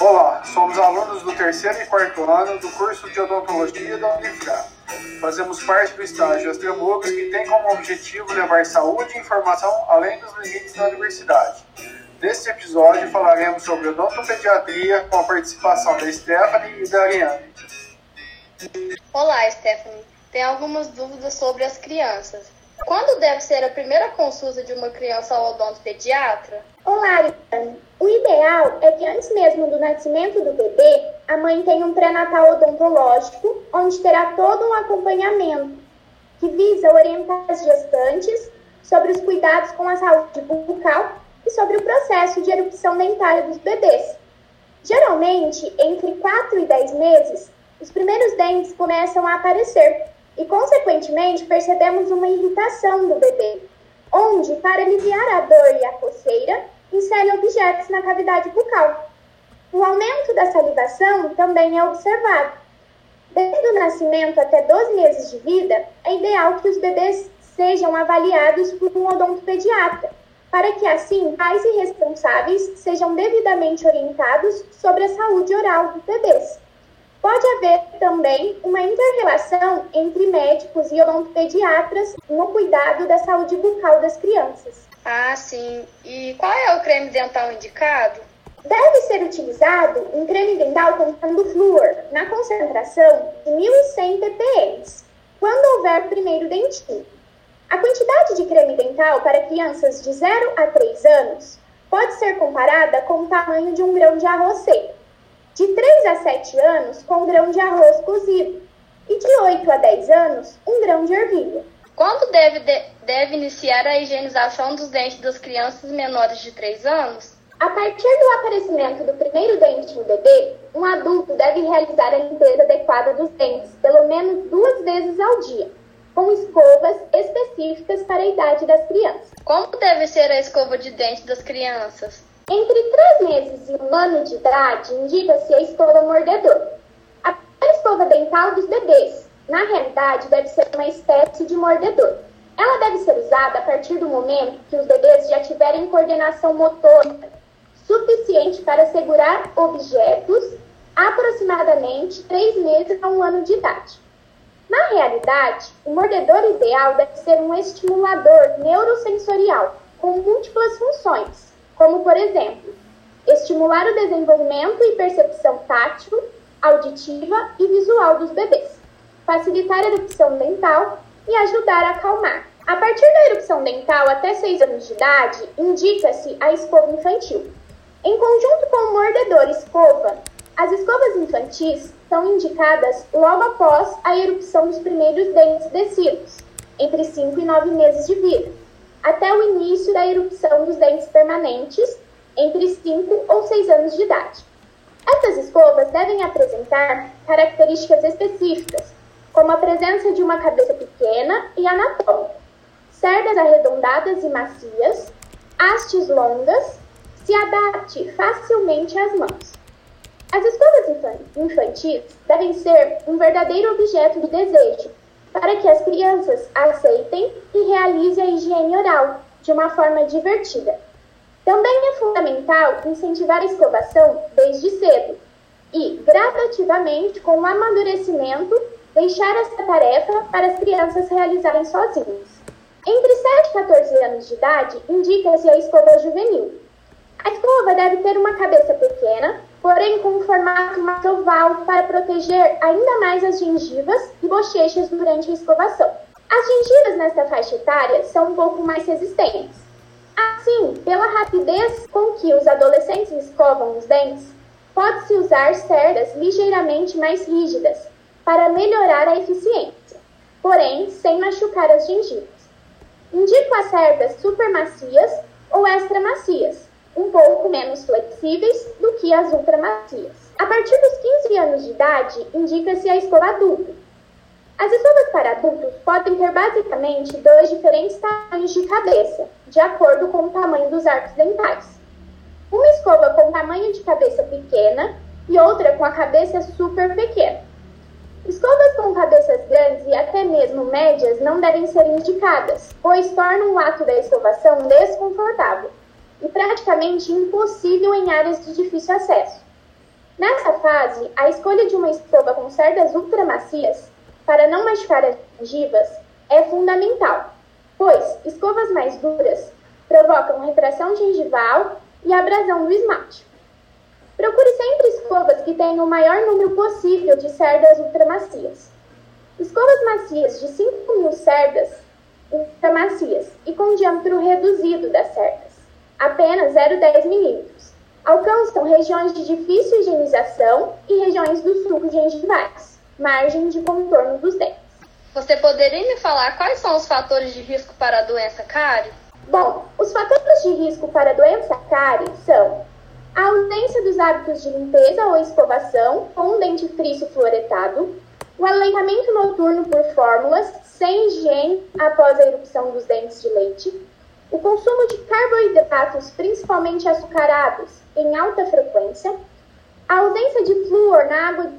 Olá, somos alunos do terceiro e quarto ano do curso de odontologia da Unifra. Fazemos parte do estágio Extremucas, que tem como objetivo levar saúde e informação além dos limites da universidade. Neste episódio falaremos sobre odontopediatria com a participação da Stephanie e da Ariane. Olá, Stephanie. Tenho algumas dúvidas sobre as crianças. Quando deve ser a primeira consulta de uma criança ao odontopediatra? Olá, Ariane. O ideal é que antes mesmo do nascimento do bebê, a mãe tenha um pré-natal odontológico, onde terá todo um acompanhamento que visa orientar as gestantes sobre os cuidados com a saúde bucal e sobre o processo de erupção dentária dos bebês. Geralmente, entre 4 e 10 meses, os primeiros dentes começam a aparecer e, consequentemente, percebemos uma irritação do bebê, onde, para aliviar a dor e a coceira, insere objetos na cavidade bucal. O aumento da salivação também é observado. Desde o nascimento até 12 meses de vida, é ideal que os bebês sejam avaliados por um odontopediatra, para que assim pais e responsáveis sejam devidamente orientados sobre a saúde oral dos bebês. Pode haver também uma inter-relação entre médicos e odontopediatras no cuidado da saúde bucal das crianças. Ah, sim. E qual é o creme dental indicado? Deve ser utilizado um creme dental contendo flúor, na concentração de 1.100 ppm, quando houver primeiro dentinho. A quantidade de creme dental para crianças de 0 a 3 anos pode ser comparada com o tamanho de um grão de arroz seco de 3 a 7 anos com grão de arroz cozido e de 8 a 10 anos um grão de ervilha. Quando deve, de, deve iniciar a higienização dos dentes das crianças menores de 3 anos? A partir do aparecimento do primeiro dente no bebê, um adulto deve realizar a limpeza adequada dos dentes pelo menos duas vezes ao dia, com escovas específicas para a idade das crianças. Como deve ser a escova de dente das crianças? Entre três meses e um ano de idade, indica-se a escova mordedor. A escova dental dos bebês, na realidade, deve ser uma espécie de mordedor. Ela deve ser usada a partir do momento que os bebês já tiverem coordenação motora suficiente para segurar objetos aproximadamente três meses a um ano de idade. Na realidade, o mordedor ideal deve ser um estimulador neurosensorial com múltiplas funções como, por exemplo, estimular o desenvolvimento e percepção tátil, auditiva e visual dos bebês, facilitar a erupção dental e ajudar a acalmar. A partir da erupção dental até 6 anos de idade, indica-se a escova infantil. Em conjunto com o mordedor escova, as escovas infantis são indicadas logo após a erupção dos primeiros dentes descidos, entre 5 e 9 meses de vida até o início da erupção dos dentes permanentes, entre 5 ou 6 anos de idade. Essas escovas devem apresentar características específicas, como a presença de uma cabeça pequena e anatômica, cerdas arredondadas e macias, hastes longas, se adapte facilmente às mãos. As escovas infantis devem ser um verdadeiro objeto de desejo, para que as crianças aceitem e realizem a higiene oral de uma forma divertida. Também é fundamental incentivar a escovação desde cedo e, gradativamente, com o amadurecimento, deixar essa tarefa para as crianças realizarem sozinhas. Entre 7 e 14 anos de idade, indica-se a escova juvenil. A escova deve ter uma cabeça pequena, porém com um formato mais oval para proteger ainda mais as gengivas e bochechas durante a escovação. As gengivas nesta faixa etária são um pouco mais resistentes. Assim, pela rapidez com que os adolescentes escovam os dentes, pode-se usar cerdas ligeiramente mais rígidas para melhorar a eficiência, porém sem machucar as gengivas. Indico as cerdas super macias ou extra macias, um pouco menos flexíveis do que as ultramacias. A partir dos 15 anos de idade, indica-se a escova adulta. As escovas para adultos podem ter basicamente dois diferentes tamanhos de cabeça, de acordo com o tamanho dos arcos dentais. Uma escova com tamanho de cabeça pequena e outra com a cabeça super pequena. Escovas com cabeças grandes e até mesmo médias não devem ser indicadas, pois tornam o ato da escovação desconfortável e praticamente impossível em áreas de difícil acesso. Nessa fase, a escolha de uma escova com cerdas ultramacias para não machucar as gengivas é fundamental, pois escovas mais duras provocam retração gengival e abrasão do esmalte. Procure sempre escovas que tenham o maior número possível de cerdas ultramacias. Escovas macias de 5 mil cerdas ultramacias e com diâmetro reduzido das cerdas, apenas 0,10 milímetros, alcançam regiões de difícil higienização e regiões dos sulcos gengivais, margem de contorno dos dentes. Você poderia me falar quais são os fatores de risco para a doença cárie? Bom, os fatores de risco para a doença cárie são a ausência dos hábitos de limpeza ou escovação com um dente friso fluoretado, o aleitamento noturno por fórmulas sem higiene após a erupção dos dentes de leite, o consumo de carboidratos, principalmente açucarados, em alta frequência, a ausência de flúor na água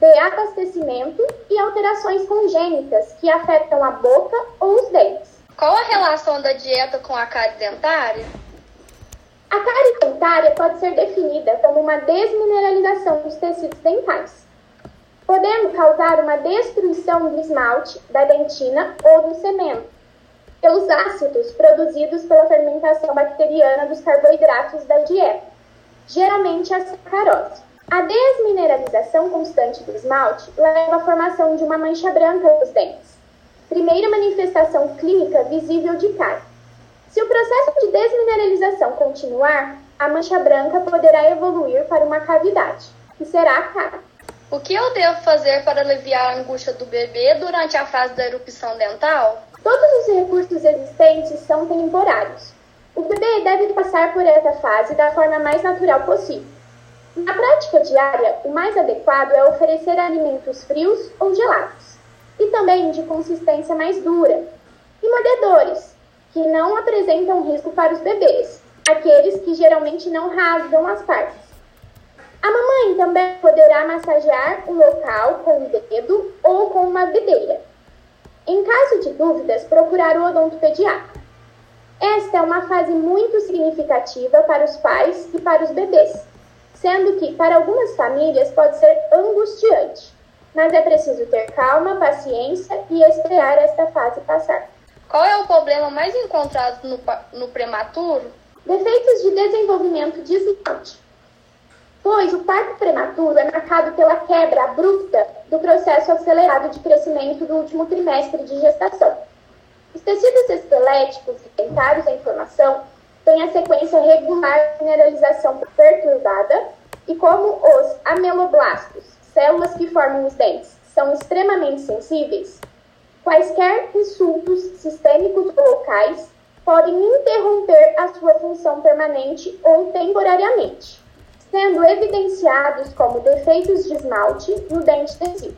de abastecimento e alterações congênitas que afetam a boca ou os dentes. Qual a relação da dieta com a cárie dentária? A cárie dentária pode ser definida como uma desmineralização dos tecidos dentais, podendo causar uma destruição do esmalte, da dentina ou do cemento, pelos ácidos produzidos pela fermentação bacteriana dos carboidratos da dieta, geralmente a sacarose. A desmineralização constante do esmalte leva à formação de uma mancha branca nos dentes, primeira manifestação clínica visível de cárie. Se o processo de desmineralização continuar, a mancha branca poderá evoluir para uma cavidade, que será a cárie. O que eu devo fazer para aliviar a angústia do bebê durante a fase da erupção dental? Todos os recursos existentes são temporários. O bebê deve passar por essa fase da forma mais natural possível. Na prática diária, o mais adequado é oferecer alimentos frios ou gelados, e também de consistência mais dura, e mordedores, que não apresentam risco para os bebês, aqueles que geralmente não rasgam as partes. A mamãe também poderá massagear o local com o dedo ou com uma videira. Em caso de dúvidas, procurar o odontopediatra. Esta é uma fase muito significativa para os pais e para os bebês, sendo que para algumas famílias pode ser angustiante, mas é preciso ter calma, paciência e esperar esta fase passar. Qual é o problema mais encontrado no, no prematuro? Defeitos de desenvolvimento desigual pois o parto prematuro é marcado pela quebra abrupta do processo acelerado de crescimento do último trimestre de gestação. Os tecidos esqueléticos e dentários em formação têm a sequência regular de mineralização perturbada e como os ameloblastos, células que formam os dentes, são extremamente sensíveis, quaisquer insultos sistêmicos ou locais podem interromper a sua função permanente ou temporariamente sendo evidenciados como defeitos de esmalte no dente tecido.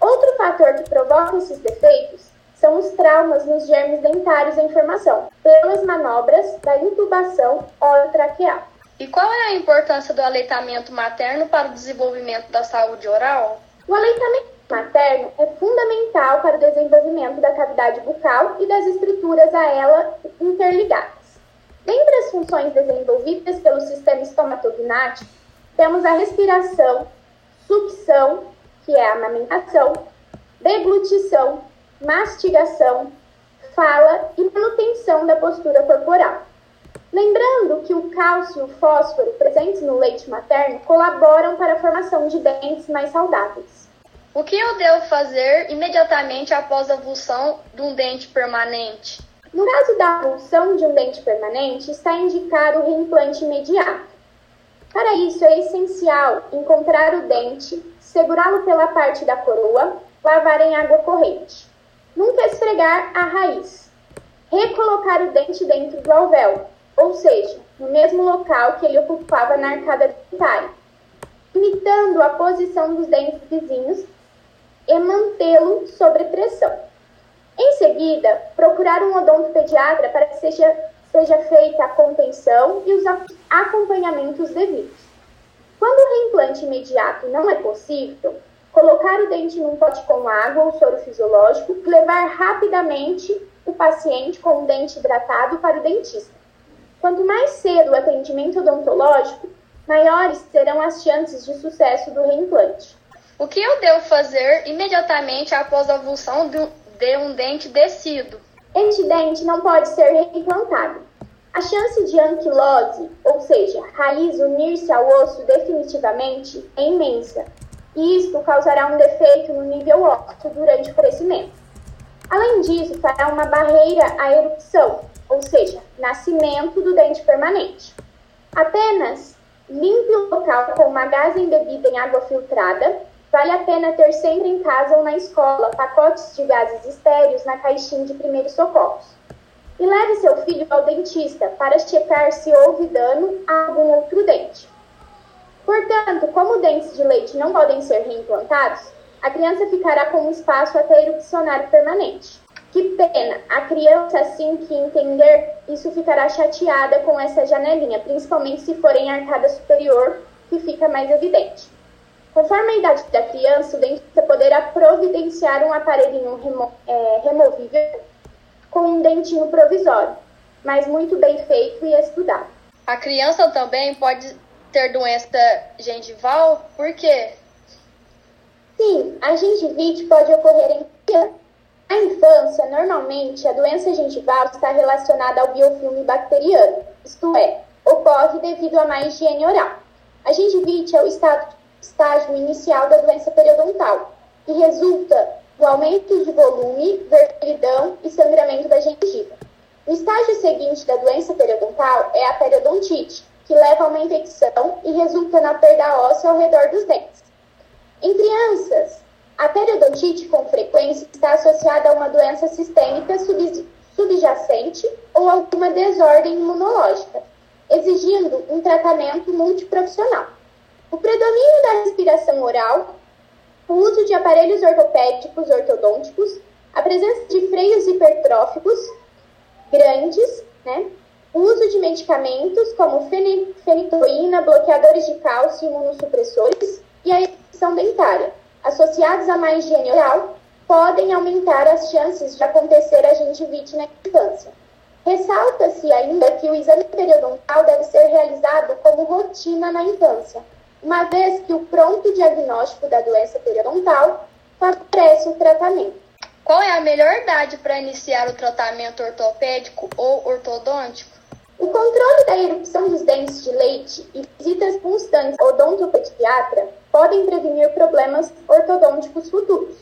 Outro fator que provoca esses defeitos são os traumas nos germes dentários em formação, pelas manobras da intubação orotraqueal. E qual é a importância do aleitamento materno para o desenvolvimento da saúde oral? O aleitamento materno é fundamental para o desenvolvimento da cavidade bucal e das estruturas a ela interligadas. Dentre as funções desenvolvidas pelo sistema estomatognático, temos a respiração, sucção, que é a amamentação, deglutição, mastigação, fala e manutenção da postura corporal. Lembrando que o cálcio e o fósforo presentes no leite materno colaboram para a formação de dentes mais saudáveis. O que eu devo fazer imediatamente após a avulsão de um dente permanente? No caso da avulsão de um dente permanente, está indicado o reimplante imediato. Para isso, é essencial encontrar o dente, segurá-lo pela parte da coroa, lavar em água corrente. Nunca esfregar a raiz. Recolocar o dente dentro do alvéolo, ou seja, no mesmo local que ele ocupava na arcada dentária, imitando a posição dos dentes vizinhos e mantê-lo sob pressão. Em seguida, procurar um odontopediatra para que seja, seja feita a contenção e os acompanhamentos devidos. Quando o reimplante imediato não é possível, colocar o dente num pote com água ou soro fisiológico e levar rapidamente o paciente com o dente hidratado para o dentista. Quanto mais cedo o atendimento odontológico, maiores serão as chances de sucesso do reimplante. O que eu devo fazer imediatamente após a avulsão de um dente descido? Este dente não pode ser reimplantado. A chance de anquilose, ou seja, raiz unir-se ao osso definitivamente, é imensa, e isto causará um defeito no nível ósseo durante o crescimento. Além disso, fará uma barreira à erupção, ou seja, nascimento do dente permanente. Apenas limpe o local com uma gás embebida em água filtrada. Vale a pena ter sempre em casa ou na escola pacotes de gases estéreos na caixinha de primeiros socorros. E leve seu filho ao dentista para checar se houve dano a algum outro dente. Portanto, como dentes de leite não podem ser reimplantados, a criança ficará com um espaço até erupcionar permanente. Que pena! A criança, assim que entender, isso ficará chateada com essa janelinha, principalmente se for em arcada superior, que fica mais evidente. Conforme a idade da criança, o dentista poderá providenciar um aparelhinho remo é, removível com um dentinho provisório, mas muito bem feito e estudado. A criança também pode ter doença gengival, por quê? Sim, a gengivite pode ocorrer em criança na infância, normalmente, a doença gengival está relacionada ao biofilme bacteriano, isto é, ocorre devido a má higiene oral. A gengivite é o estado, estágio inicial da doença periodontal e resulta do aumento de volume, vermelhidão e sangramento da gengiva. O estágio seguinte da doença periodontal é a periodontite, que leva a uma infecção e resulta na perda óssea ao redor dos dentes. Em crianças, a periodontite, com frequência, está associada a uma doença sistêmica subjacente ou alguma desordem imunológica, exigindo um tratamento multiprofissional. O predomínio da respiração oral, o uso de aparelhos ortopédicos ortodônticos, a presença de freios hipertróficos grandes, né? o uso de medicamentos como fenitoína, bloqueadores de cálcio imunossupressores e a infecção dentária associados a má higiene oral, podem aumentar as chances de acontecer a gengivite na infância. Ressalta-se ainda que o exame periodontal deve ser realizado como rotina na infância, uma vez que o pronto diagnóstico da doença periodontal favorece o tratamento. Qual é a melhor idade para iniciar o tratamento ortopédico ou ortodôntico? O controle da erupção dos dentes de leite e visitas constantes ao odontopediatra podem prevenir problemas ortodônticos futuros.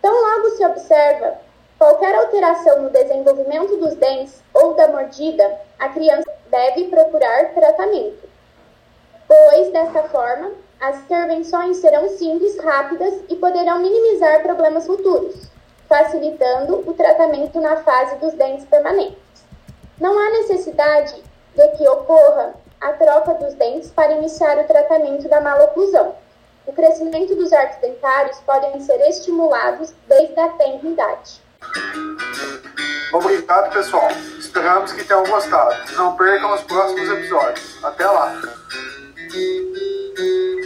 Tão logo se observa qualquer alteração no desenvolvimento dos dentes ou da mordida, a criança deve procurar tratamento, pois desta forma as intervenções serão simples, rápidas e poderão minimizar problemas futuros, facilitando o tratamento na fase dos dentes permanentes. Não há necessidade de que ocorra a troca dos dentes para iniciar o tratamento da maloclusão. O crescimento dos arcos dentários podem ser estimulados desde a tenra idade. Obrigado, pessoal. Esperamos que tenham gostado. Não percam os próximos episódios. Até lá! Música